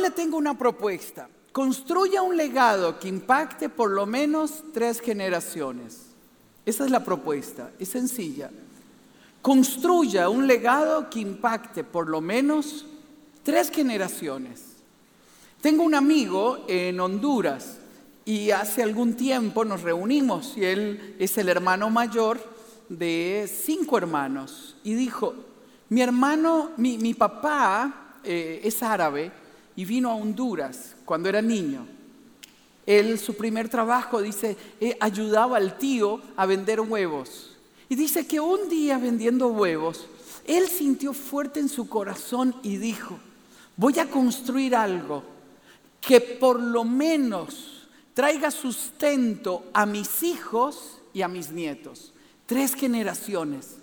le tengo una propuesta. Construya un legado que impacte por lo menos tres generaciones. Esa es la propuesta, es sencilla. Construya un legado que impacte por lo menos tres generaciones. Tengo un amigo en Honduras y hace algún tiempo nos reunimos y él es el hermano mayor de cinco hermanos y dijo, mi hermano, mi, papá eh, es árabe y vino a Honduras cuando era niño. Él, su primer trabajo, dice, eh, ayudaba al tío a vender huevos. Y dice que un día vendiendo huevos, él sintió fuerte en su corazón y dijo, voy a construir algo que por lo menos traiga sustento a mis hijos y a mis nietos. Tres generaciones.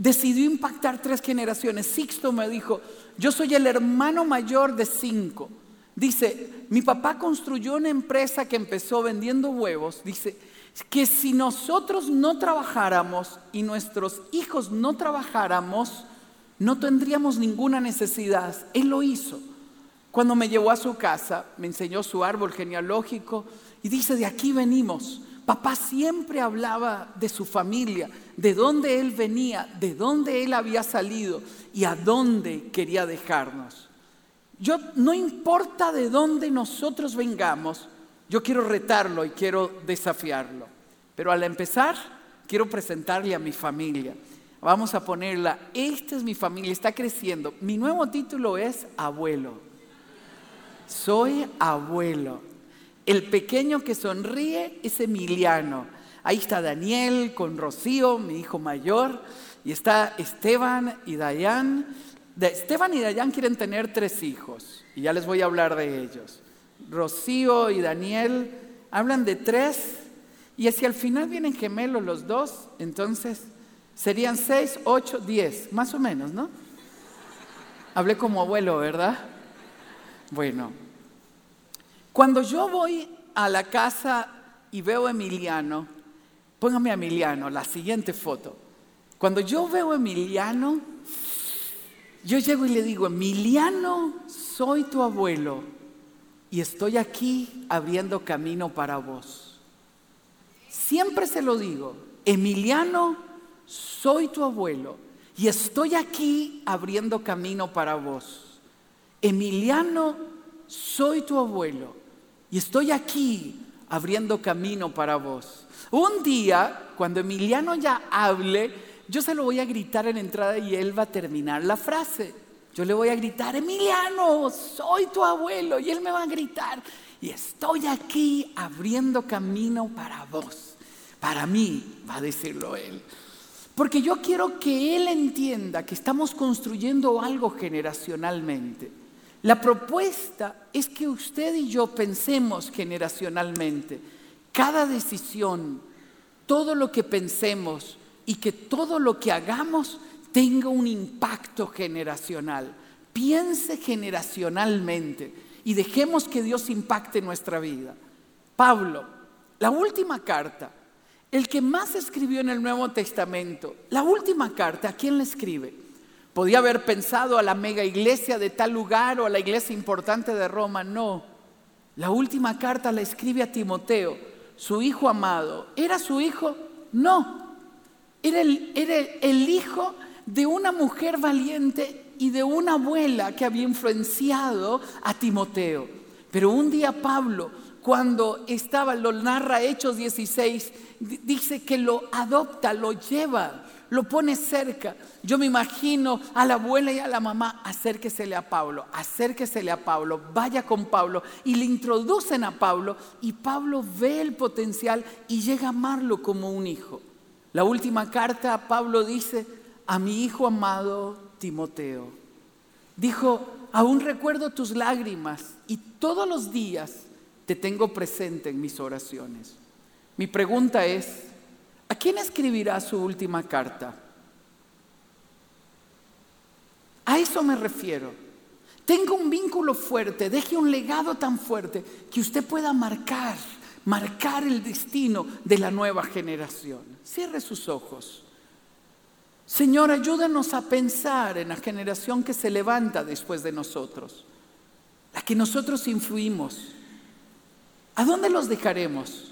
Decidió impactar tres generaciones. Sixto me dijo, yo soy el hermano mayor de cinco. Dice, mi papá construyó una empresa que empezó vendiendo huevos. Dice, que si nosotros no trabajáramos y nuestros hijos no trabajáramos, no tendríamos ninguna necesidad. Él lo hizo. Cuando me llevó a su casa, me enseñó su árbol genealógico y dice, de aquí venimos. Papá siempre hablaba de su familia, de dónde él venía, de dónde él había salido y a dónde quería dejarnos. Yo no importa de dónde nosotros vengamos, yo quiero retarlo y quiero desafiarlo. Pero al empezar, quiero presentarle a mi familia. Vamos a ponerla, esta es mi familia, está creciendo. Mi nuevo título es abuelo. Soy abuelo. El pequeño que sonríe es Emiliano. Ahí está Daniel con Rocío, mi hijo mayor, y está Esteban y Dayan. Esteban y Dayan quieren tener tres hijos, y ya les voy a hablar de ellos. Rocío y Daniel hablan de tres, y si al final vienen gemelos los dos, entonces serían seis, ocho, diez, más o menos, ¿no? Hablé como abuelo, ¿verdad? Bueno, cuando yo voy a la casa y veo a Emiliano, póngame a Emiliano, la siguiente foto. Cuando yo veo a Emiliano, yo llego y le digo, Emiliano, soy tu abuelo y estoy aquí abriendo camino para vos. Siempre se lo digo, Emiliano, soy tu abuelo y estoy aquí abriendo camino para vos. Emiliano, soy tu abuelo y estoy aquí abriendo camino para vos. Un día, cuando Emiliano ya hable, yo se lo voy a gritar en entrada y él va a terminar la frase. Yo le voy a gritar, Emiliano, soy tu abuelo. Y él me va a gritar, y estoy aquí abriendo camino para vos. Para mí, va a decirlo él. Porque yo quiero que él entienda que estamos construyendo algo generacionalmente. La propuesta es que usted y yo pensemos generacionalmente. Cada decisión, todo lo que pensemos y que todo lo que hagamos tenga un impacto generacional. Piense generacionalmente y dejemos que Dios impacte nuestra vida. Pablo, la última carta, el que más escribió en el Nuevo Testamento, la última carta, ¿a quién le escribe? Podía haber pensado a la mega iglesia de tal lugar o a la iglesia importante de Roma. No. La última carta la escribe a Timoteo, su hijo amado. ¿Era su hijo? No. Era el, hijo de una mujer valiente y de una abuela que había influenciado a Timoteo. Pero un día Pablo, cuando estaba, lo narra Hechos 16, dice que lo adopta, lo lleva lo pone cerca. Yo me imagino a la abuela y a la mamá, acérquesele a Pablo, acérquesele a Pablo, vaya con Pablo y le introducen a Pablo y Pablo ve el potencial y llega a amarlo como un hijo. La última carta, Pablo dice, a mi hijo amado Timoteo, dijo, aún recuerdo tus lágrimas y todos los días te tengo presente en mis oraciones. Mi pregunta es, ¿A quién escribirá su última carta? A eso me refiero. Tenga un vínculo fuerte, deje un legado tan fuerte que usted pueda marcar, marcar el destino de la nueva generación. Cierre sus ojos. Señor, ayúdanos a pensar en la generación que se levanta después de nosotros. la que nosotros influimos, ¿a dónde los dejaremos?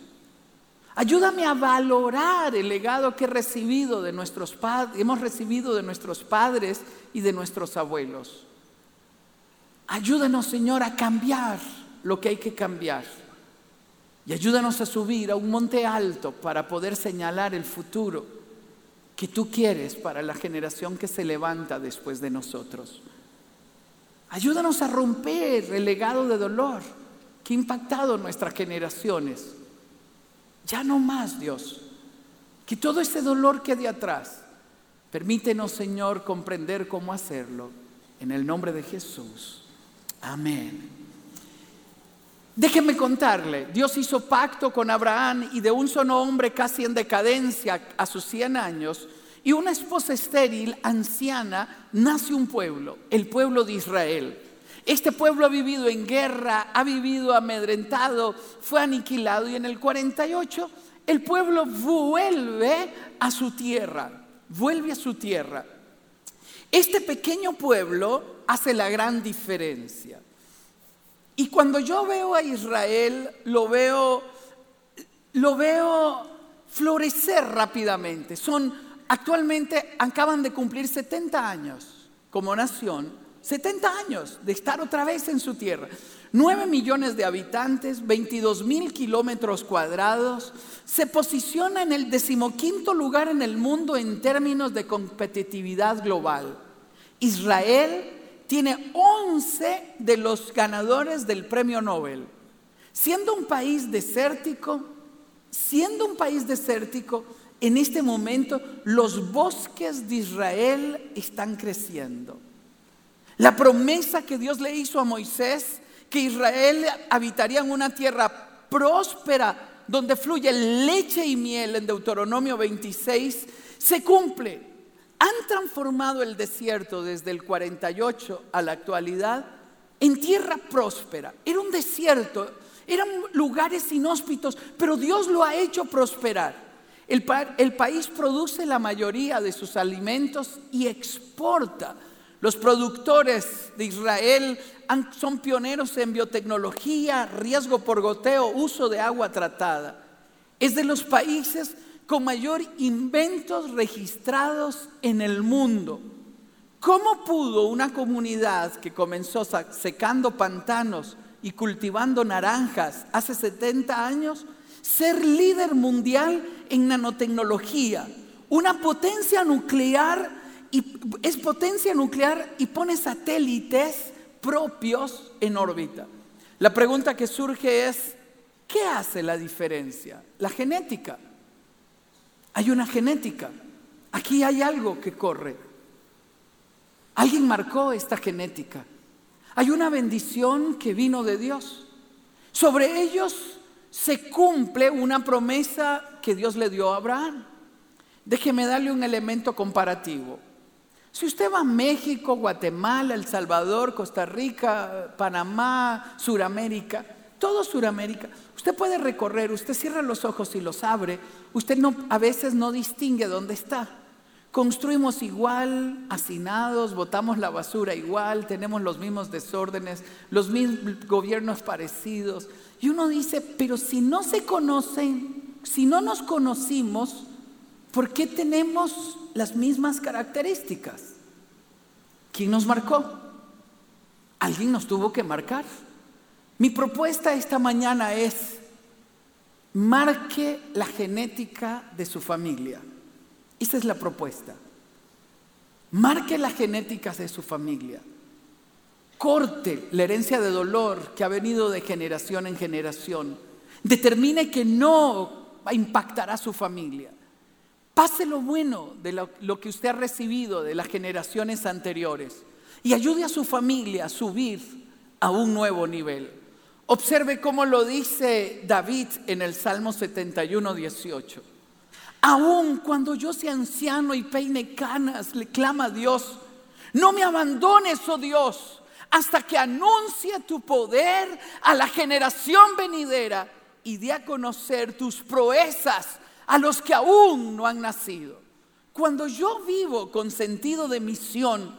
Ayúdame a valorar el legado que he recibido de nuestros hemos recibido de nuestros padres y de nuestros abuelos. Ayúdanos, Señor, a cambiar lo que hay que cambiar. Y ayúdanos a subir a un monte alto para poder señalar el futuro que tú quieres para la generación que se levanta después de nosotros. Ayúdanos a romper el legado de dolor que ha impactado nuestras generaciones. Ya no más, Dios. Que todo ese dolor quede atrás. Permítenos, Señor, comprender cómo hacerlo. En el nombre de Jesús. Amén. Déjenme contarle, Dios hizo pacto con Abraham y de un solo hombre casi en decadencia a sus 100 años y una esposa estéril, anciana, nace un pueblo, el pueblo de Israel. Este pueblo ha vivido en guerra, ha vivido amedrentado, fue aniquilado y en el 48 el pueblo vuelve a su tierra, vuelve a su tierra. Este pequeño pueblo hace la gran diferencia. Y cuando yo veo a Israel, lo veo, lo veo florecer rápidamente. Son, actualmente acaban de cumplir 70 años como nación, 70 años de estar otra vez en su tierra. 9 millones de habitantes, 22 mil kilómetros cuadrados, se posiciona en el decimoquinto lugar en el mundo en términos de competitividad global. Israel tiene 11 de los ganadores del premio Nobel. Siendo un país desértico, siendo un país desértico, en este momento los bosques de Israel están creciendo. La promesa que Dios le hizo a Moisés, que Israel habitaría en una tierra próspera, donde fluye leche y miel en Deuteronomio 26, se cumple han transformado el desierto desde el 48 a la actualidad en tierra próspera. Era un desierto, eran lugares inhóspitos, pero Dios lo ha hecho prosperar. El, el, país produce la mayoría de sus alimentos y exporta. Los productores de Israel son pioneros en biotecnología, riesgo por goteo, uso de agua tratada. Es de los países con mayor inventos registrados en el mundo. ¿Cómo pudo una comunidad que comenzó secando pantanos y cultivando naranjas hace 70 años ser líder mundial en nanotecnología? Una potencia nuclear y potencia nuclear y pone satélites propios en órbita. La pregunta que surge es, ¿qué hace la diferencia? La genética. Hay una genética. Aquí hay algo que corre. Alguien marcó esta genética. Hay una bendición que vino de Dios. Sobre ellos se cumple una promesa que Dios le dio a Abraham. Déjeme darle un elemento comparativo. Si usted va a México, Guatemala, El Salvador, Costa Rica, Panamá, Suramérica, todo Suramérica, usted puede recorrer, usted cierra los ojos y los abre usted no, a veces no distingue dónde está. Construimos igual, hacinados, botamos la basura igual, tenemos los mismos desórdenes, los mismos gobiernos parecidos. Y uno dice, pero si no se conocen, si no nos conocimos, ¿por qué tenemos las mismas características? ¿Quién nos marcó? Alguien nos tuvo que marcar. Mi propuesta esta mañana es, marque la genética de su familia. Esa es la propuesta. Marque la genética de su familia. Corte la herencia de dolor que ha venido de generación en generación. Determine que no impactará a su familia. Pase lo bueno de lo, que usted ha recibido de las generaciones anteriores y ayude a su familia a subir a un nuevo nivel. Observe cómo lo dice David en el Salmo 71, 18. Aún cuando yo sea anciano y peine canas, le clama a Dios, no me abandones, oh Dios, hasta que anuncie tu poder a la generación venidera y dé a conocer tus proezas a los que aún no han nacido. Cuando yo vivo con sentido de misión,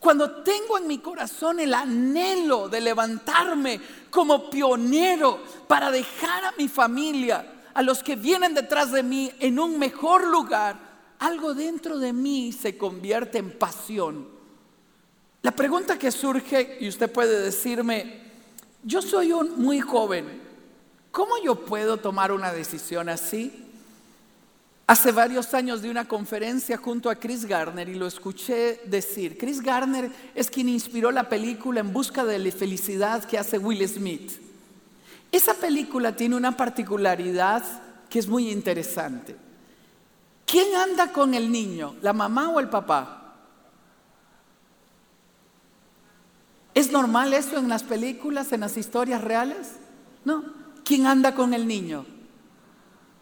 Cuando tengo en mi corazón el anhelo de levantarme como pionero para dejar a mi familia, a los que vienen detrás de mí en un mejor lugar, algo dentro de mí se convierte en pasión. La pregunta que surge, y usted puede decirme, yo soy un muy joven, ¿cómo yo puedo tomar una decisión así? Hace varios años de una conferencia junto a Chris Garner y lo escuché decir. Chris Garner es quien inspiró la película En busca de la felicidad que hace Will Smith. Esa película tiene una particularidad que es muy interesante. ¿Quién anda con el niño? ¿La mamá o el papá? ¿Es normal eso en las películas, en las historias reales? No. ¿Quién anda con el niño?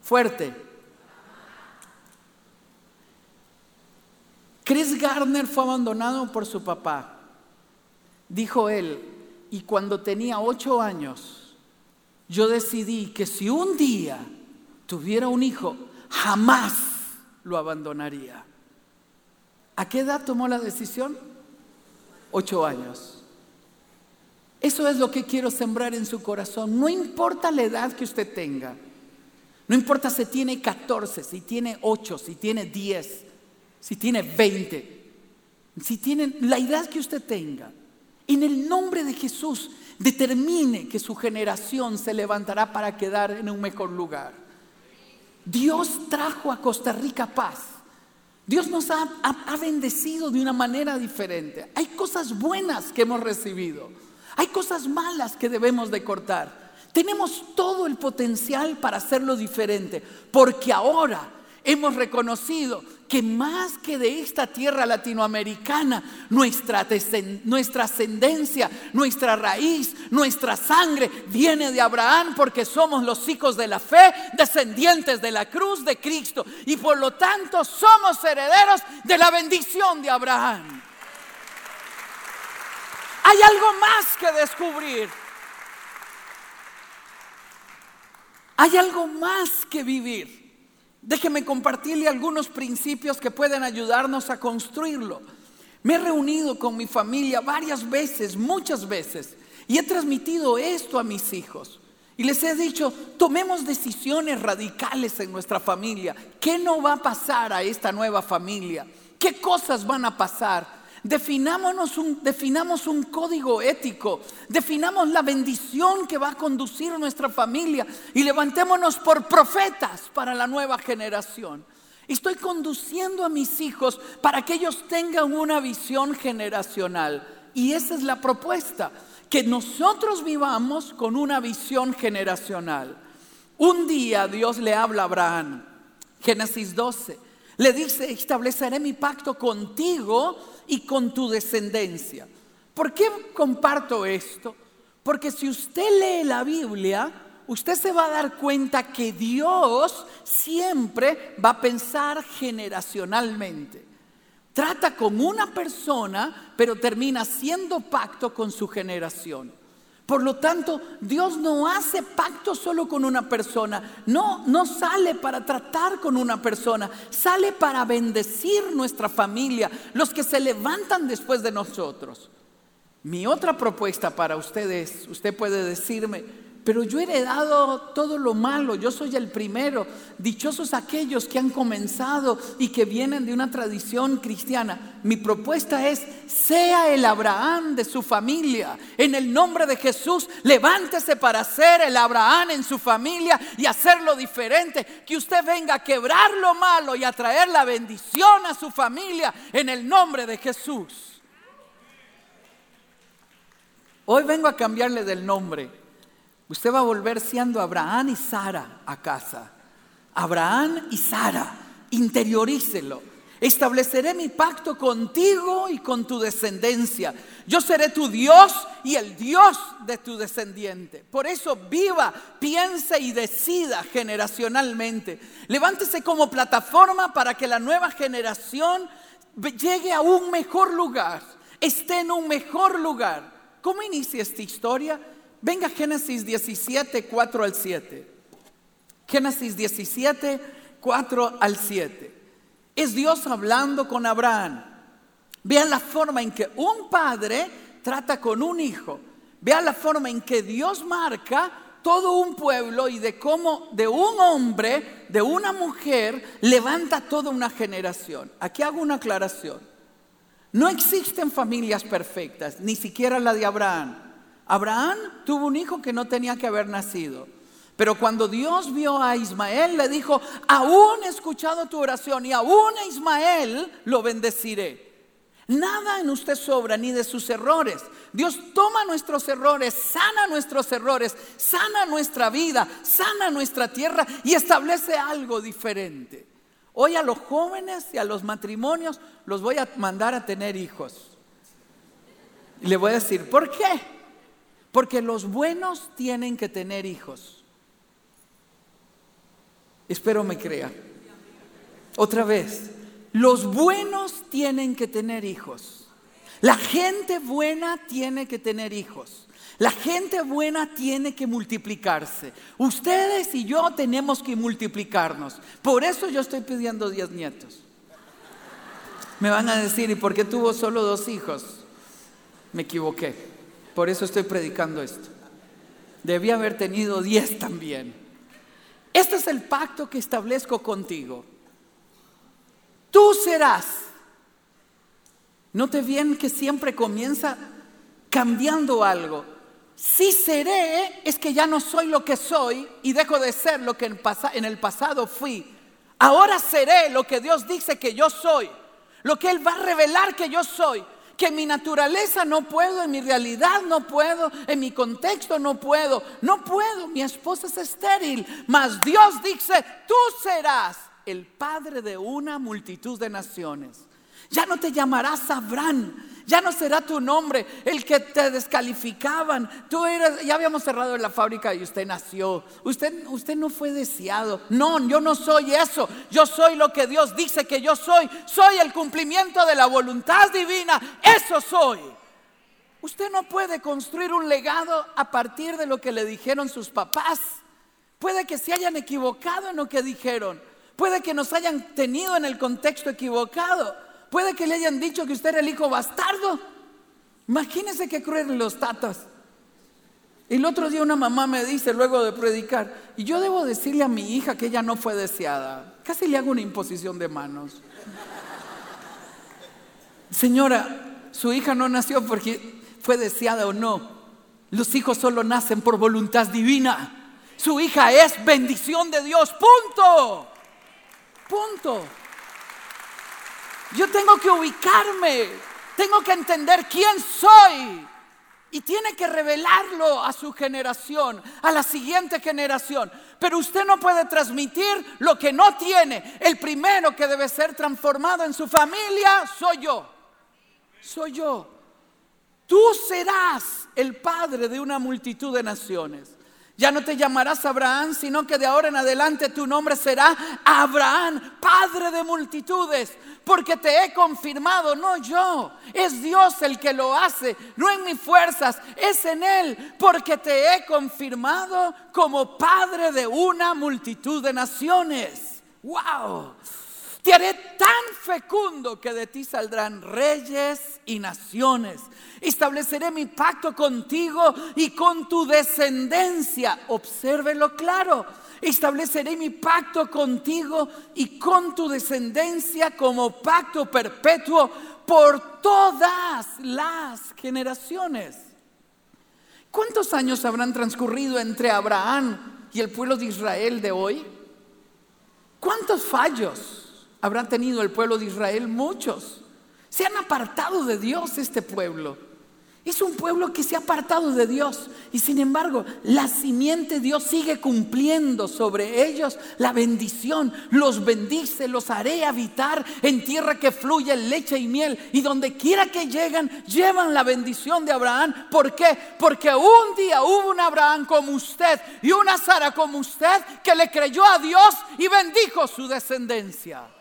Fuerte. Chris Gardner fue abandonado por su papá. Dijo él, y cuando tenía ocho años, yo decidí que si un día tuviera un hijo, jamás lo abandonaría. ¿A qué edad tomó la decisión? Ocho años. Eso es lo que quiero sembrar en su corazón. No importa la edad que usted tenga. No importa si tiene 14, si tiene 8, si tiene 10 si tiene 20, si tienen la edad que usted tenga, en el nombre de Jesús, determine que su generación se levantará para quedar en un mejor lugar. Dios trajo a Costa Rica paz. Dios nos ha, ha, bendecido de una manera diferente. Hay cosas buenas que hemos recibido. Hay cosas malas que debemos de cortar. Tenemos todo el potencial para hacerlo diferente. Porque ahora hemos reconocido que más que de esta tierra latinoamericana, nuestra, ascendencia, nuestra raíz, nuestra sangre viene de Abraham porque somos los hijos de la fe, descendientes de la cruz de Cristo y por lo tanto somos herederos de la bendición de Abraham. Hay algo más que descubrir. Hay algo más que vivir. Déjeme compartirle algunos principios que pueden ayudarnos a construirlo. Me he reunido con mi familia varias veces, muchas veces, y he transmitido esto a mis hijos. Y les he dicho, tomemos decisiones radicales en nuestra familia. ¿Qué no va a pasar a esta nueva familia? ¿Qué cosas van a pasar? Definámonos un, definamos un código ético, definamos la bendición que va a conducir nuestra familia y levantémonos por profetas para la nueva generación. Estoy conduciendo a mis hijos para que ellos tengan una visión generacional. Y esa es la propuesta, que nosotros vivamos con una visión generacional. Un día Dios le habla a Abraham, Génesis 12, le dice, estableceré mi pacto contigo y con tu descendencia. ¿Por qué comparto esto? Porque si usted lee la Biblia, usted se va a dar cuenta que Dios siempre va a pensar generacionalmente. Trata con una persona, pero termina haciendo pacto con su generación. Por lo tanto, Dios no hace pacto solo con una persona, no, no sale para tratar con una persona, sale para bendecir nuestra familia, los que se levantan después de nosotros. Mi otra propuesta para ustedes, usted puede decirme, pero yo he heredado todo lo malo, yo soy el primero. Dichosos aquellos que han comenzado y que vienen de una tradición cristiana. Mi propuesta es, sea el Abraham de su familia. En el nombre de Jesús, levántese para ser el Abraham en su familia y hacerlo diferente. Que usted venga a quebrar lo malo y a traer la bendición a su familia en el nombre de Jesús. Hoy vengo a cambiarle del nombre. Usted va a volver siendo Abraham y Sara a casa. Abraham y Sara, interiorícelo. Estableceré mi pacto contigo y con tu descendencia. Yo seré tu Dios y el Dios de tu descendiente. Por eso viva, piense y decida generacionalmente. Levántese como plataforma para que la nueva generación llegue a un mejor lugar, esté en un mejor lugar. ¿Cómo inicia esta historia? Venga Génesis 17, 4 al 7. Génesis 17, 4 al 7. Es Dios hablando con Abraham. Vean la forma en que un padre trata con un hijo. Vean la forma en que Dios marca todo un pueblo y de cómo de un hombre, de una mujer, levanta toda una generación. Aquí hago una aclaración. No existen familias perfectas, ni siquiera la de Abraham. Abraham tuvo un hijo que no tenía que haber nacido. Pero cuando Dios vio a Ismael, le dijo, aún he escuchado tu oración y aún a Ismael lo bendeciré. Nada en usted sobra ni de sus errores. Dios toma nuestros errores, sana nuestros errores, sana nuestra vida, sana nuestra tierra y establece algo diferente. Hoy a los jóvenes y a los matrimonios los voy a mandar a tener hijos. Y le voy a decir, ¿por qué? Porque los buenos tienen que tener hijos. Espero me crea. Otra vez, los buenos tienen que tener hijos. La gente buena tiene que tener hijos. La gente buena tiene que multiplicarse. Ustedes y yo tenemos que multiplicarnos. Por eso yo estoy pidiendo 10 nietos. Me van a decir, ¿y por qué tuvo solo dos hijos? Me equivoqué. Por eso estoy predicando esto. Debí haber tenido 10 también. Este es el pacto que establezco contigo. Tú serás. Note bien que siempre comienza cambiando algo. Si seré es que ya no soy lo que soy y dejo de ser lo que en el pasado fui. Ahora seré lo que Dios dice que yo soy, lo que Él va a revelar que yo soy, que en mi naturaleza no puedo, en mi realidad no puedo, en mi contexto no puedo, no puedo, mi esposa es estéril, mas Dios dice, tú serás el padre de una multitud de naciones. Ya no te llamarás Abraham, ya no será tu nombre el que te descalificaban. Tú eres, ya habíamos cerrado la fábrica y usted nació. Usted, usted no fue deseado. No, yo no soy eso. Yo soy lo que Dios dice que yo soy. Soy el cumplimiento de la voluntad divina. Eso soy. Usted no puede construir un legado a partir de lo que le dijeron sus papás. Puede que se hayan equivocado en lo que dijeron. Puede que nos hayan tenido en el contexto equivocado. Puede que le hayan dicho que usted era el hijo bastardo. Imagínese qué cruel los tatas. El otro día una mamá me dice, luego de predicar, y yo debo decirle a mi hija que ella no fue deseada. Casi le hago una imposición de manos. Señora, su hija no nació porque fue deseada o no. Los hijos solo nacen por voluntad divina. Su hija es bendición de Dios, punto. Punto. Yo tengo que ubicarme, tengo que entender quién soy. Y tiene que revelarlo a su generación, a la siguiente generación. Pero usted no puede transmitir lo que no tiene. El primero que debe ser transformado en su familia soy yo. Soy yo. Tú serás el padre de una multitud de naciones. Ya no te llamarás Abraham, sino que de ahora en adelante tu nombre será Abraham, Padre de multitudes, porque te he confirmado, no yo, es Dios el que lo hace, no en mis fuerzas, es en Él, porque te he confirmado como Padre de una multitud de naciones. ¡Wow! Te haré tan fecundo que de ti saldrán reyes y naciones. Estableceré mi pacto contigo y con tu descendencia. Obsérvelo claro. Estableceré mi pacto contigo y con tu descendencia como pacto perpetuo por todas las generaciones. ¿Cuántos años habrán transcurrido entre Abraham y el pueblo de Israel de hoy? ¿Cuántos fallos? Habrá tenido el pueblo de Israel muchos. Se han apartado de Dios este pueblo. Es un pueblo que se ha apartado de Dios y sin embargo la simiente Dios sigue cumpliendo sobre ellos la bendición. Los bendice, los haré habitar en tierra que fluye leche y miel y donde quiera que lleguen llevan la bendición de Abraham. ¿Por qué? Porque un día hubo un Abraham como usted y una Sara como usted que le creyó a Dios y bendijo su descendencia.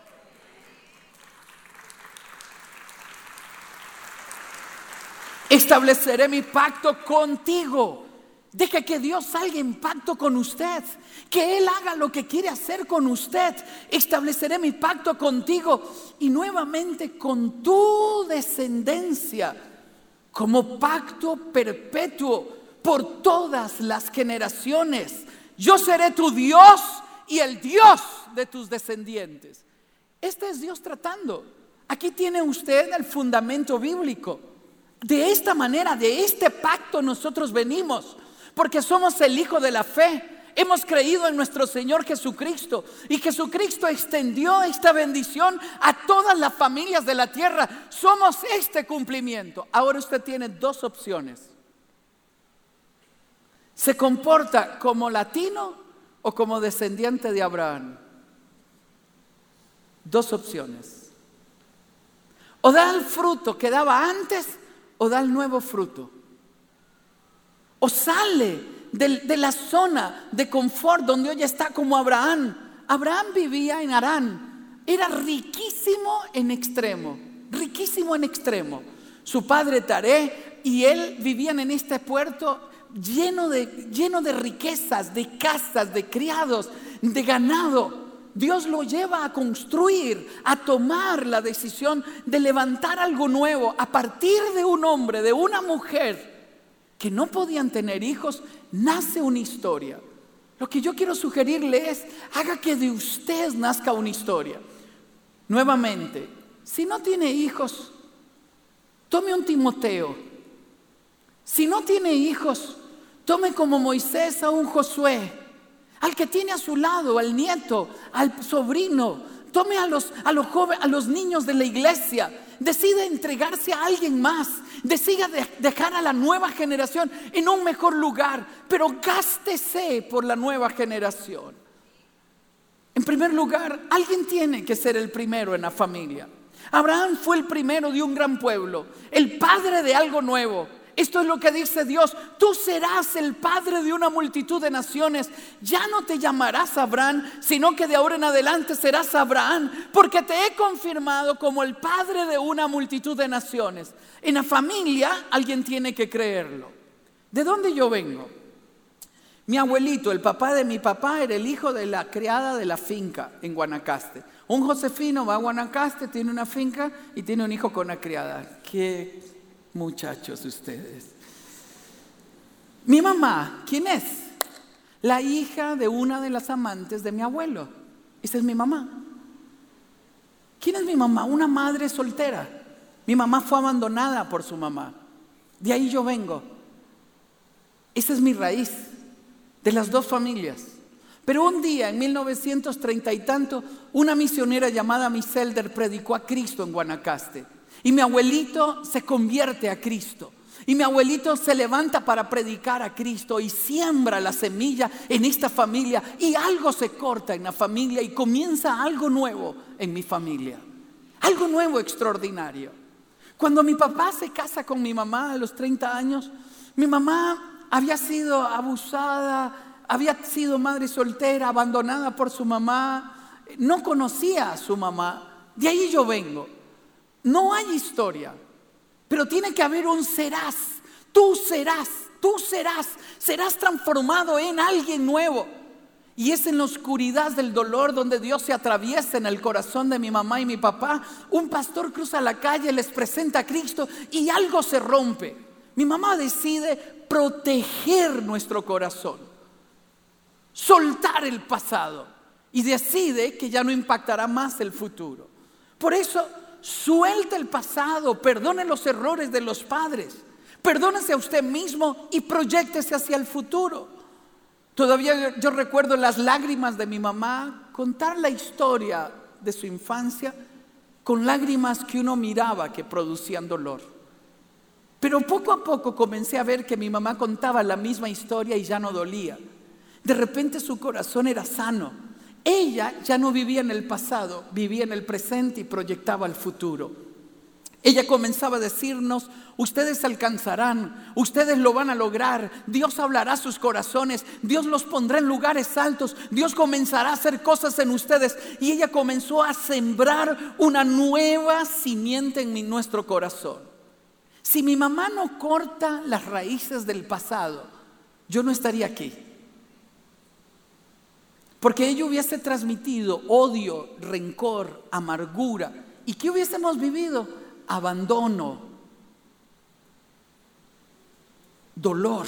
Estableceré mi pacto contigo Deje que Dios salga en pacto con usted, que Él haga lo que quiere hacer con usted. Estableceré mi pacto contigo y nuevamente con tu descendencia como pacto perpetuo por todas las generaciones. Yo seré tu Dios y el Dios de tus descendientes. Este es Dios tratando. Aquí tiene usted el fundamento bíblico. De esta manera, de este pacto nosotros venimos porque somos el Hijo de la fe. Hemos creído en nuestro Señor Jesucristo y Jesucristo extendió esta bendición a todas las familias de la tierra. Somos este cumplimiento. Ahora usted tiene dos opciones. ¿Se comporta como latino o como descendiente de Abraham? Dos opciones. O da el fruto que daba antes o da el nuevo fruto. O sale de, la zona de confort donde hoy está como Abraham. Abraham vivía en Arán. Era riquísimo en extremo. Riquísimo en extremo. Su padre Taré y él vivían en este puerto lleno de, lleno de riquezas, de casas, de criados, de ganado. Dios lo lleva a construir, a tomar la decisión de levantar algo nuevo a partir de un hombre, de una mujer que no podían tener hijos, nace una historia. Lo que yo quiero sugerirle es, haga que de usted nazca una historia. Nuevamente, si no tiene hijos, tome un Timoteo. Si no tiene hijos, tome como Moisés a un Josué, al que tiene a su lado, al nieto, al sobrino. Tome a los, a los, jóvenes, a los niños de la iglesia decide entregarse a alguien más, decida dejar a la nueva generación en un mejor lugar, pero gástese por la nueva generación. En primer lugar, alguien tiene que ser el primero en la familia. Abraham fue el primero de un gran pueblo, el padre de algo nuevo. Esto es lo que dice Dios. Tú serás el padre de una multitud de naciones. Ya no te llamarás Abraham, sino que de ahora en adelante serás Abraham, porque te he confirmado como el padre de una multitud de naciones. En la familia alguien tiene que creerlo. ¿De dónde yo vengo? Mi abuelito, el papá de mi papá, era el hijo de la criada de la finca en Guanacaste. Un josefino va a Guanacaste, tiene una finca y tiene un hijo con una criada. Qué muchachos ustedes. Mi mamá, ¿quién es? La hija de una de las amantes de mi abuelo. Esa es mi mamá. ¿Quién es mi mamá? Una madre soltera. Mi mamá fue abandonada por su mamá. De ahí yo vengo. Esa es mi raíz, de las dos familias. Pero un día, en 1930 y tanto, una misionera llamada Miselder predicó a Cristo en Guanacaste. Y mi abuelito se convierte a Cristo. Y mi abuelito se levanta para predicar a Cristo y siembra la semilla en esta familia. Y algo se corta en la familia y comienza algo nuevo en mi familia. Algo nuevo extraordinario. Cuando mi papá se casa con mi mamá a los 30 años, mi mamá había sido abusada, había sido madre soltera, abandonada por su mamá, no conocía a su mamá. De ahí yo vengo. No hay historia, pero tiene que haber un serás. Tú serás, tú serás, serás transformado en alguien nuevo. Y es en la oscuridad del dolor donde Dios se atraviesa en el corazón de mi mamá y mi papá. Un pastor cruza la calle, les presenta a Cristo y algo se rompe. Mi mamá decide proteger nuestro corazón, soltar el pasado y decide que ya no impactará más el futuro. Por eso Suelta el pasado, perdone los errores de los padres, perdónese a usted mismo y proyectese hacia el futuro. Todavía yo recuerdo las lágrimas de mi mamá contar la historia de su infancia con lágrimas que uno miraba que producían dolor. Pero poco a poco comencé a ver que mi mamá contaba la misma historia y ya no dolía. De repente su corazón era sano ella ya no vivía en el pasado, vivía en el presente y proyectaba el futuro. Ella comenzaba a decirnos, ustedes alcanzarán, ustedes lo van a lograr, Dios hablará sus corazones, Dios los pondrá en lugares altos, Dios comenzará a hacer cosas en ustedes. Y ella comenzó a sembrar una nueva simiente en nuestro corazón. Si mi mamá no corta las raíces del pasado, yo no estaría aquí. Porque ello hubiese transmitido odio, rencor, amargura. ¿Y qué hubiésemos vivido? Abandono, dolor.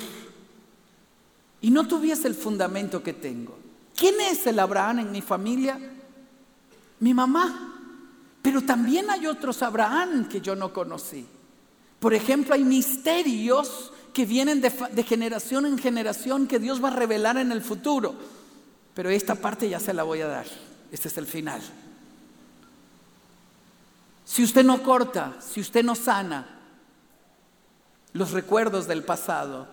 Y no tuviese el fundamento que tengo. ¿Quién es el Abraham en mi familia? Mi mamá. Pero también hay otros Abraham que yo no conocí. Por ejemplo, hay misterios que vienen de, de, generación en generación que Dios va a revelar en el futuro. Pero esta parte ya se la voy a dar. Este es el final. Si usted no corta, si usted no sana los recuerdos del pasado,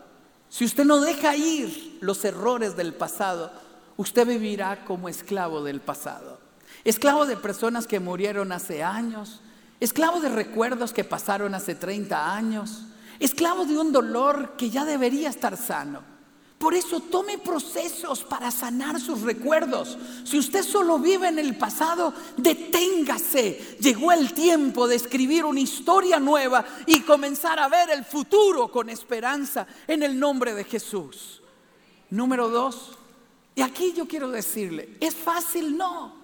si usted no deja ir los errores del pasado, usted vivirá como esclavo del pasado. Esclavo de personas que murieron hace años, esclavo de recuerdos que pasaron hace 30 años, esclavo de un dolor que ya debería estar sano. Por eso tome procesos para sanar sus recuerdos. Si usted solo vive en el pasado, deténgase. Llegó el tiempo de escribir una historia nueva y comenzar a ver el futuro con esperanza en el nombre de Jesús. Número dos, y aquí yo quiero decirle, ¿es fácil? No.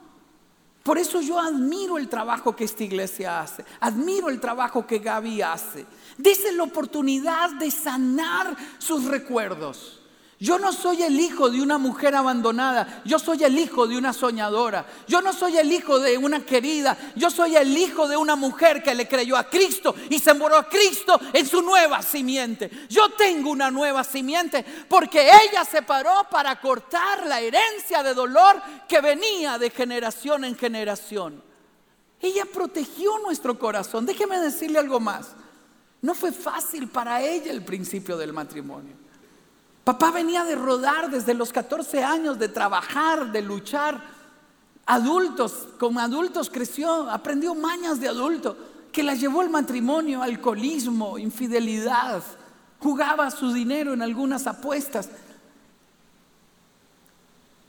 Por eso yo admiro el trabajo que esta iglesia hace, admiro el trabajo que Gaby hace. Dice la oportunidad de sanar sus recuerdos. Yo no soy el hijo de una mujer abandonada, yo soy el hijo de una soñadora, yo no soy el hijo de una querida, yo soy el hijo de una mujer que le creyó a Cristo y se moró a Cristo en su nueva simiente. Yo tengo una nueva simiente porque ella se paró para cortar la herencia de dolor que venía de generación en generación. Ella protegió nuestro corazón. Déjeme decirle algo más. No fue fácil para ella el principio del matrimonio. Papá venía de rodar desde los 14 años, de trabajar, de luchar. Adultos, como adultos creció, aprendió mañas de adulto, que la llevó al matrimonio, alcoholismo, infidelidad. Jugaba su dinero en algunas apuestas.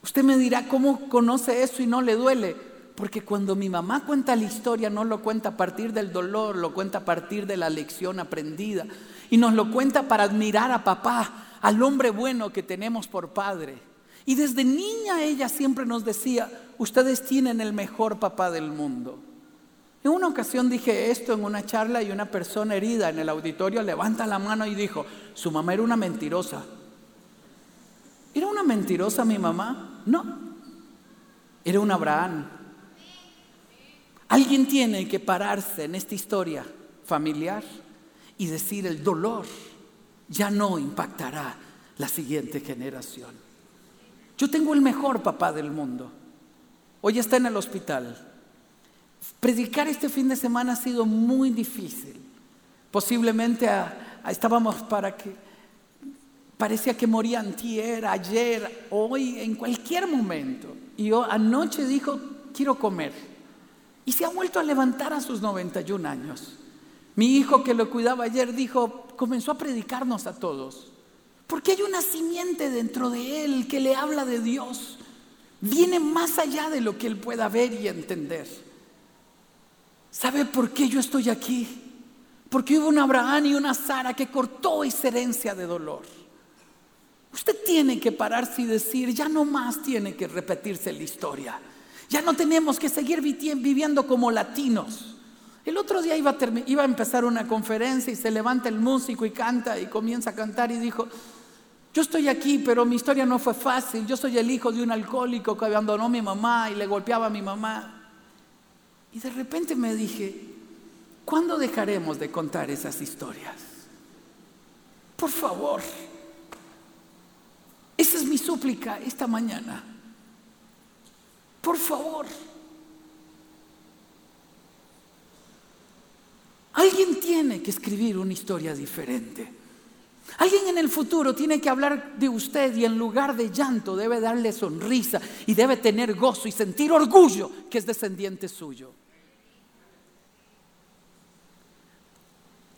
Usted me dirá, ¿cómo conoce eso y no le duele? Porque cuando mi mamá cuenta la historia, no lo cuenta a partir del dolor, lo cuenta a partir de la lección aprendida. Y nos lo cuenta para admirar a papá, al hombre bueno que tenemos por padre. Y desde niña ella siempre nos decía, ustedes tienen el mejor papá del mundo. En una ocasión dije esto en una charla y una persona herida en el auditorio levanta la mano y dijo, su mamá era una mentirosa. ¿Era una mentirosa mi mamá? No, era un Abraham. Alguien tiene que pararse en esta historia familiar y decir el dolor ya no impactará la siguiente generación. Yo tengo el mejor papá del mundo. Hoy está en el hospital. Predicar este fin de semana ha sido muy difícil. Posiblemente estábamos para que parecía que moría antier, ayer, hoy, en cualquier momento. Y yo, anoche dijo, quiero comer. Y se ha vuelto a levantar a sus 91 años. Mi hijo que lo cuidaba ayer dijo, comenzó a predicarnos a todos. Porque hay una simiente dentro de él que le habla de Dios. Viene más allá de lo que él pueda ver y entender. ¿Sabe por qué yo estoy aquí? Porque hubo un Abraham y una Sara que cortó esa herencia de dolor. Usted tiene que pararse y decir, ya no más tiene que repetirse la historia. Ya no tenemos que seguir viviendo como latinos. El otro día iba a, empezar una conferencia y se levanta el músico y canta y comienza a cantar y dijo, yo estoy aquí, pero mi historia no fue fácil. Yo soy el hijo de un alcohólico que abandonó a mi mamá y le golpeaba a mi mamá. Y de repente me dije, ¿cuándo dejaremos de contar esas historias? Por favor. Esa es mi súplica esta mañana. Por favor. Alguien tiene que escribir una historia diferente. Alguien en el futuro tiene que hablar de usted y en lugar de llanto debe darle sonrisa y debe tener gozo y sentir orgullo que es descendiente suyo.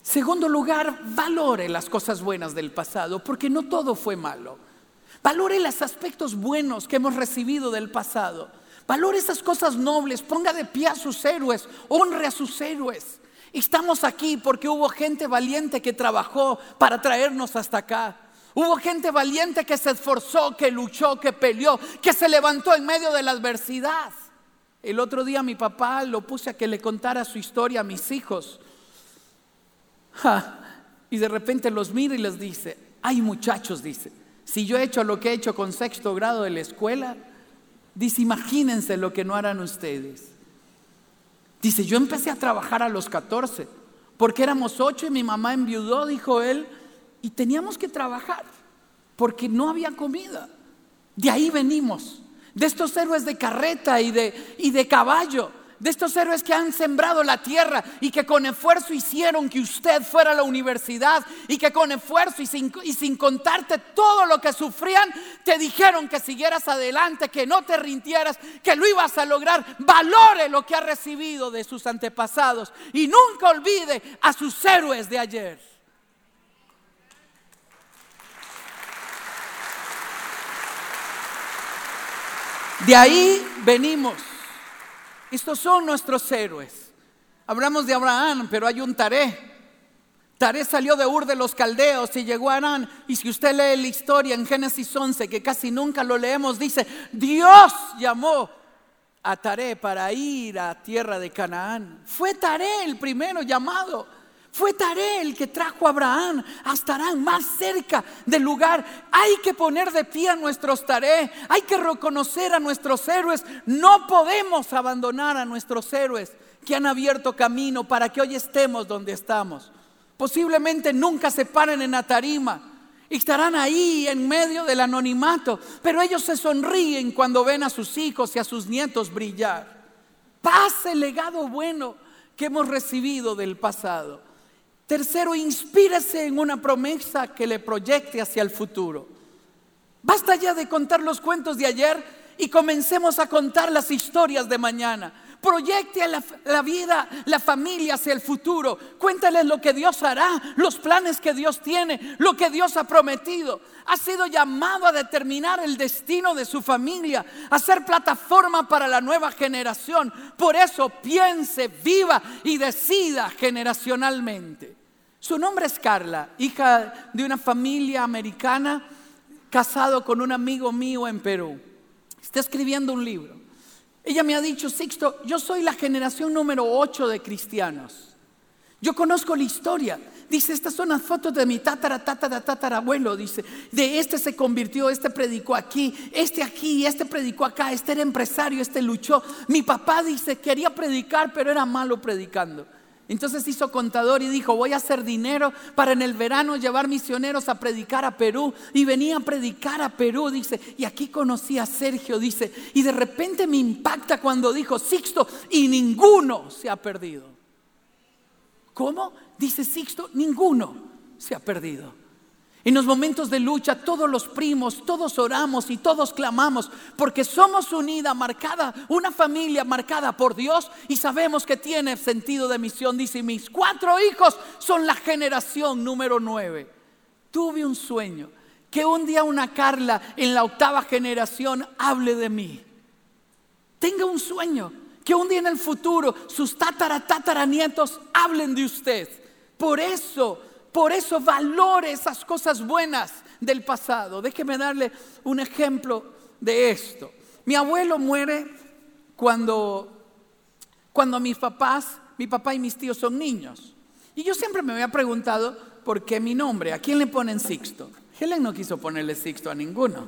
Segundo lugar, valore las cosas buenas del pasado, porque no todo fue malo. Valore los aspectos buenos que hemos recibido del pasado. Valore esas cosas nobles, ponga de pie a sus héroes, honre a sus héroes. Estamos aquí porque hubo gente valiente que trabajó para traernos hasta acá. Hubo gente valiente que se esforzó, que luchó, que peleó, que se levantó en medio de la adversidad. El otro día mi papá lo puse a que le contara su historia a mis hijos. y de repente los mira y les dice, ay muchachos, dice, si yo he hecho lo que he hecho con sexto grado de la escuela, dice, imagínense lo que no harán ustedes. Dice, yo empecé a trabajar a los 14, porque éramos ocho y mi mamá enviudó, dijo él, y teníamos que trabajar porque no había comida. De ahí venimos, de estos héroes de carreta y de, y de caballo, de estos héroes que han sembrado la tierra y que con esfuerzo hicieron que usted fuera a la universidad y que con esfuerzo y sin, y sin contarte todo lo que sufrían, te dijeron que siguieras adelante, que no te rindieras, que lo ibas a lograr. Valore lo que ha recibido de sus antepasados y nunca olvide a sus héroes de ayer. De ahí venimos. Estos son nuestros héroes. Hablamos de Abraham, pero hay un Taré. Taré salió de Ur de los Caldeos y llegó a Arán. Y si usted lee la historia en Génesis 11, que casi nunca lo leemos, dice, Dios llamó a Taré para ir a tierra de Canaán. Fue Taré el primero llamado. Fue Taré el que trajo a Abraham hasta Arán, más cerca del lugar. Hay que poner de pie a nuestros Taré, hay que reconocer a nuestros héroes. No podemos abandonar a nuestros héroes que han abierto camino para que hoy estemos donde estamos. Posiblemente nunca se paren en la tarima y estarán ahí en medio del anonimato, pero ellos se sonríen cuando ven a sus hijos y a sus nietos brillar. Pase el legado bueno que hemos recibido del pasado. Tercero, inspírese en una promesa que le proyecte hacia el futuro. Basta ya de contar los cuentos de ayer y comencemos a contar las historias de mañana. Proyecte a la, vida, la familia hacia el futuro. Cuéntales lo que Dios hará, los planes que Dios tiene, lo que Dios ha prometido. Ha sido llamado a determinar el destino de su familia, a ser plataforma para la nueva generación. Por eso piense, viva y decida generacionalmente. Su nombre es Carla, hija de una familia americana, casado con un amigo mío en Perú. Está escribiendo un libro. Ella me ha dicho, Sixto, yo soy la generación número 8 de cristianos. Yo conozco la historia. Dice, estas son las fotos de mi tatara, tatara, tatarabuelo. Dice, de este se convirtió, este predicó aquí, este aquí, este predicó acá, este era empresario, este luchó. Mi papá dice, quería predicar, pero era malo predicando. Entonces hizo contador y dijo, voy a hacer dinero para en el verano llevar misioneros a predicar a Perú. Y venía a predicar a Perú, dice, y aquí conocí a Sergio, dice, y de repente me impacta cuando dijo, Sixto, y ninguno se ha perdido. ¿Cómo? Dice Sixto, ninguno se ha perdido. En los momentos de lucha, todos los primos, todos oramos y todos clamamos porque somos unida, marcada, una familia marcada por Dios y sabemos que tiene sentido de misión. Dice, mis cuatro hijos son la generación número nueve. Tuve un sueño, que un día una Carla en la octava generación hable de mí. Tenga un sueño, que un día en el futuro sus tatara, tatara nietos hablen de usted. Por eso por eso valore esas cosas buenas del pasado. Déjeme darle un ejemplo de esto. Mi abuelo muere cuando, cuando mis papás, mi papá y mis tíos son niños. Y yo siempre me había preguntado por qué mi nombre, ¿a quién le ponen Sixto? Helen no quiso ponerle Sixto a ninguno.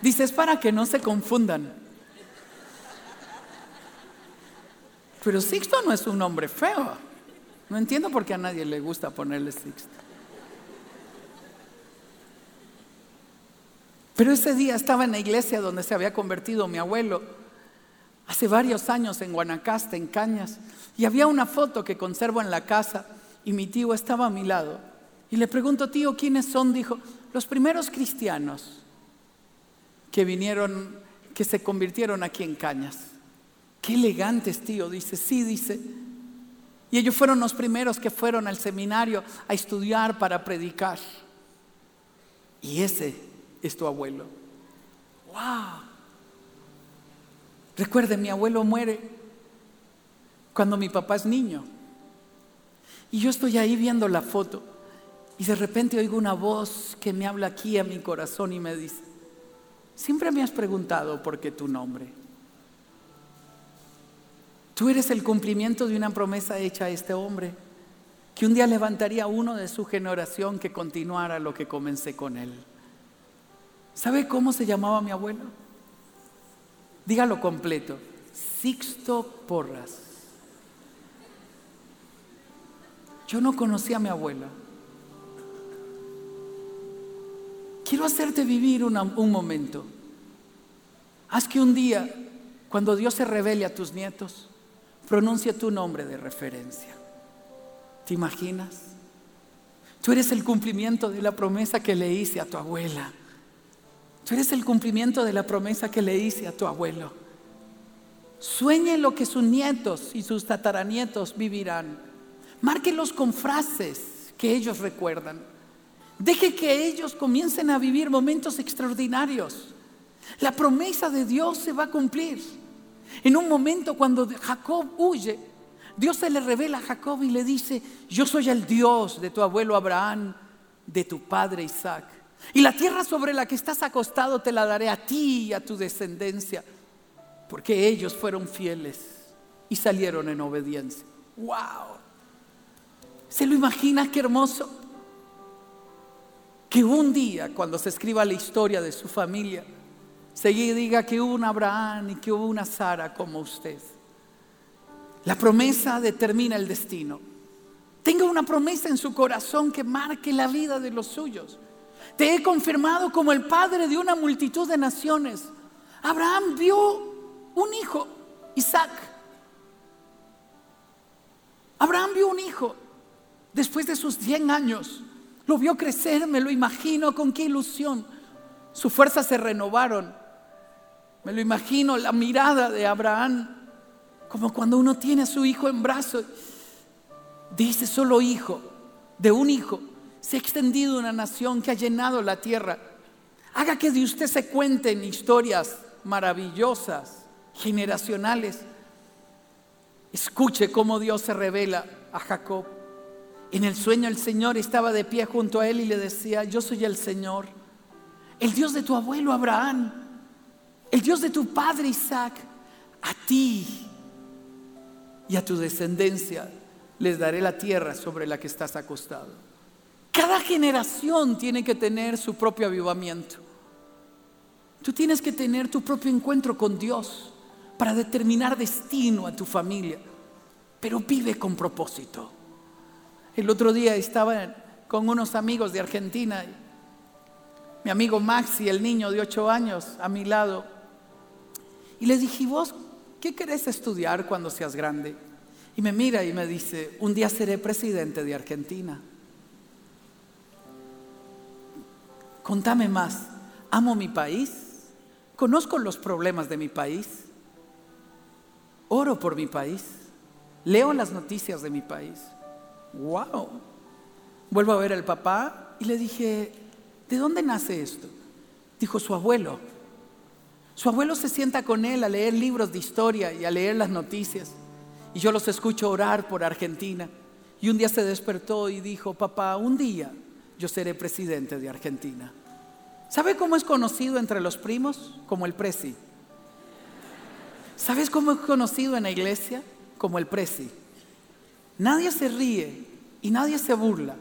Dice, es para que no se confundan. Pero Sixto no es un nombre feo. No entiendo por qué a nadie le gusta ponerle Sixto. Pero ese día estaba en la iglesia donde se había convertido mi abuelo, hace varios años en Guanacaste, en Cañas, y había una foto que conservo en la casa y mi tío estaba a mi lado. Y le pregunto, tío, ¿quiénes son? Dijo, los primeros cristianos que vinieron, que se convirtieron aquí en Cañas. Qué elegantes, tío. Dice, sí, dice, y ellos fueron los primeros que fueron al seminario a estudiar para predicar. Y ese es tu abuelo. ¡Wow! Recuerde, mi abuelo muere cuando mi papá es niño. Y yo estoy ahí viendo la foto. Y de repente oigo una voz que me habla aquí a mi corazón y me dice, siempre me has preguntado por qué tu nombre. Tú eres el cumplimiento de una promesa hecha a este hombre, que un día levantaría uno de su generación que continuara lo que comencé con él. ¿Sabe cómo se llamaba mi abuelo? Dígalo completo. Sixto Porras. Yo no conocía a mi abuela. Quiero hacerte vivir un momento. Haz que un día, cuando Dios se revele a tus nietos, pronuncia tu nombre de referencia. ¿Te imaginas? Tú eres el cumplimiento de la promesa que le hice a tu abuela. Tú eres el cumplimiento de la promesa que le hice a tu abuelo. Sueñe lo que sus nietos y sus tataranietos vivirán. Márquelos con frases que ellos recuerdan. Deje que ellos comiencen a vivir momentos extraordinarios. La promesa de Dios se va a cumplir. En un momento cuando Jacob huye, Dios se le revela a Jacob y le dice, yo soy el Dios de tu abuelo Abraham, de tu padre Isaac. Y la tierra sobre la que estás acostado te la daré a ti y a tu descendencia, porque ellos fueron fieles y salieron en obediencia. ¡Wow! ¿Se lo imagina qué hermoso? Que un día, cuando se escriba la historia de su familia, se diga que hubo un Abraham y que hubo una Sara como usted. La promesa determina el destino. Tenga una promesa en su corazón que marque la vida de los suyos. Te he confirmado como el padre de una multitud de naciones. Abraham vio un hijo, Isaac. Abraham vio un hijo después de sus 100 años. Lo vio crecer, me lo imagino con qué ilusión. Sus fuerzas se renovaron. Me lo imagino la mirada de Abraham, como cuando uno tiene a su hijo en brazos, ese solo hijo, de un hijo, se ha extendido una nación que ha llenado la tierra. Haga que de usted se cuenten historias maravillosas, generacionales. Escuche cómo Dios se revela a Jacob. En el sueño el Señor estaba de pie junto a él y le decía, yo soy el Señor, el Dios de tu abuelo Abraham el Dios de tu padre Isaac, a ti y a tu descendencia les daré la tierra sobre la que estás acostado. Cada generación tiene que tener su propio avivamiento. Tú tienes que tener tu propio encuentro con Dios para determinar destino a tu familia, pero vive con propósito. El otro día estaba con unos amigos de Argentina, mi amigo Maxi, el niño de ocho años, a mi lado, y le dije, vos qué querés estudiar cuando seas grande? Y me mira y me dice, un día seré presidente de Argentina. Contame más, amo mi país, conozco los problemas de mi país, oro por mi país, leo las noticias de mi país. ¡Wow! Vuelvo a ver al papá y le dije, ¿de dónde nace esto? Dijo su abuelo. Su abuelo se sienta con él a leer libros de historia y a leer las noticias. Y yo los escucho orar por Argentina. Y un día se despertó y dijo, papá, un día yo seré presidente de Argentina. ¿Sabe cómo es conocido entre los primos? Como el presi. ¿Sabes cómo es conocido en la iglesia? Como el presi. Nadie se ríe y nadie se burla.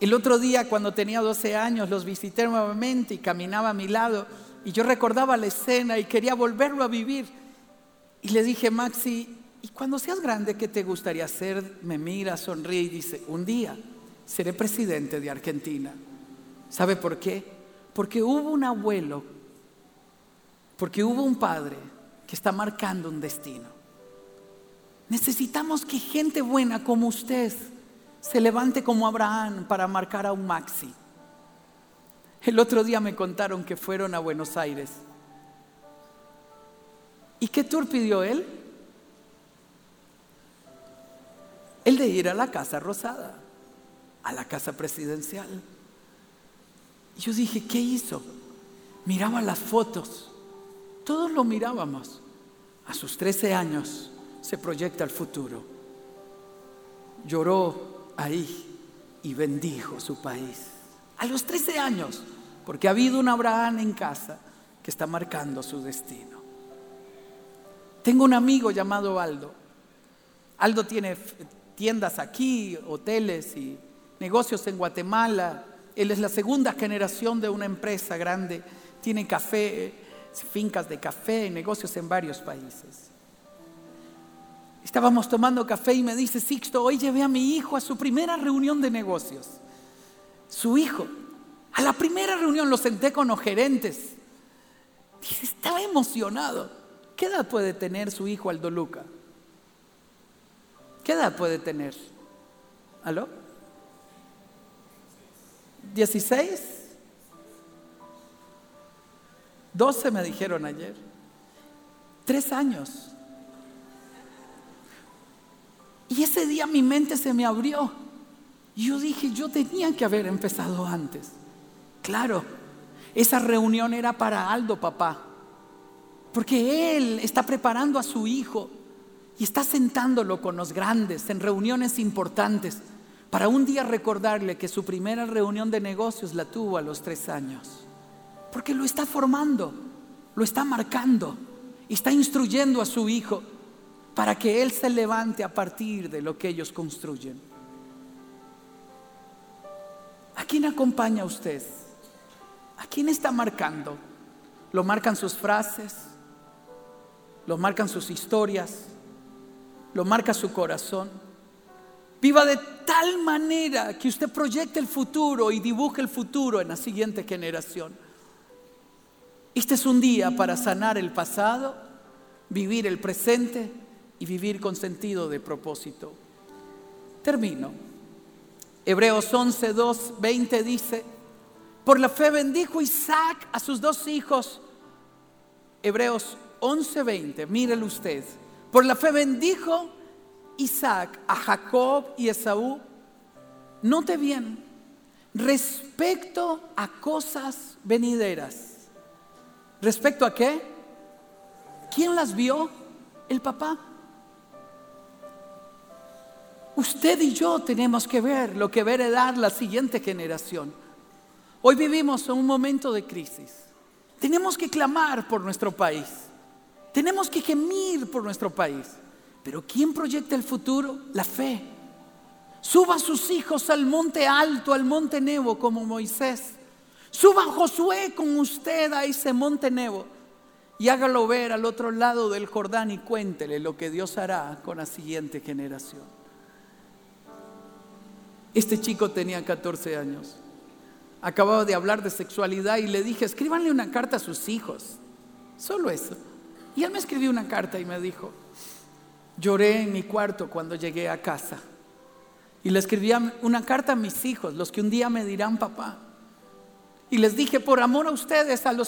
El otro día, cuando tenía 12 años, los visité nuevamente y caminaba a mi lado y yo recordaba la escena y quería volverlo a vivir. Y le dije, Maxi, ¿y cuando seas grande qué te gustaría hacer? Me mira, sonríe y dice, un día seré presidente de Argentina. ¿Sabe por qué? Porque hubo un abuelo, porque hubo un padre que está marcando un destino. Necesitamos que gente buena como usted se levante como Abraham para marcar a un Maxi. El otro día me contaron que fueron a Buenos Aires. ¿Y qué tour pidió él? El de ir a la Casa Rosada, a la Casa Presidencial. Y yo dije, ¿qué hizo? Miraba las fotos. Todos lo mirábamos. A sus 13 años se proyecta el futuro. Lloró ahí y bendijo su país. A los 13 años, porque ha habido un Abraham en casa que está marcando su destino. Tengo un amigo llamado Aldo. Aldo tiene tiendas aquí, hoteles y negocios en Guatemala. Él es la segunda generación de una empresa grande. Tiene café, fincas de café, negocios en varios países. Estábamos tomando café y me dice, Sixto, hoy llevé a mi hijo a su primera reunión de negocios. Su hijo, a la primera reunión lo senté con los gerentes. Dice, estaba emocionado. ¿Qué edad puede tener su hijo Aldo Luca? ¿Qué edad puede tener? ¿Aló? ¿16? 12 me dijeron ayer. Tres años. Y ese día mi mente se me abrió. Yo dije, yo tenía que haber empezado antes. Claro, esa reunión era para Aldo, papá. Porque él está preparando a su hijo y está sentándolo con los grandes en reuniones importantes para un día recordarle que su primera reunión de negocios la tuvo a los tres años. Porque lo está formando, lo está marcando y está instruyendo a su hijo para que él se levante a partir de lo que ellos construyen. ¿A quién acompaña usted? ¿A quién está marcando? ¿Lo marcan sus frases? ¿Lo marcan sus historias? ¿Lo marca su corazón? Viva de tal manera que usted proyecte el futuro y dibuje el futuro en la siguiente generación. Este es un día para sanar el pasado, vivir el presente y vivir con sentido de propósito. Termino. Hebreos 11, 2, 20 dice, por la fe bendijo Isaac a sus dos hijos. Hebreos 11, 20, mírelo usted. Por la fe bendijo Isaac a Jacob y Esaú. Note bien, respecto a cosas venideras. ¿Respecto a qué? ¿Quién las vio? El papá. Usted y yo tenemos que ver lo que va heredar la siguiente generación. Hoy vivimos en un momento de crisis. Tenemos que clamar por nuestro país. Tenemos que gemir por nuestro país. Pero ¿quién proyecta el futuro? La fe. Suba sus hijos al monte alto, al monte Nebo, como Moisés. Suba Josué con usted a ese monte Nebo y hágalo ver al otro lado del Jordán y cuéntele lo que Dios hará con la siguiente generación. Este chico tenía 14 años. Acababa de hablar de sexualidad y le dije, escríbanle una carta a sus hijos. Solo eso. Y él me escribió una carta y me dijo, Lloré en mi cuarto cuando llegué a casa. Y le escribí una carta a mis hijos, los que un día me dirán papá. Y les dije, por amor a ustedes, a los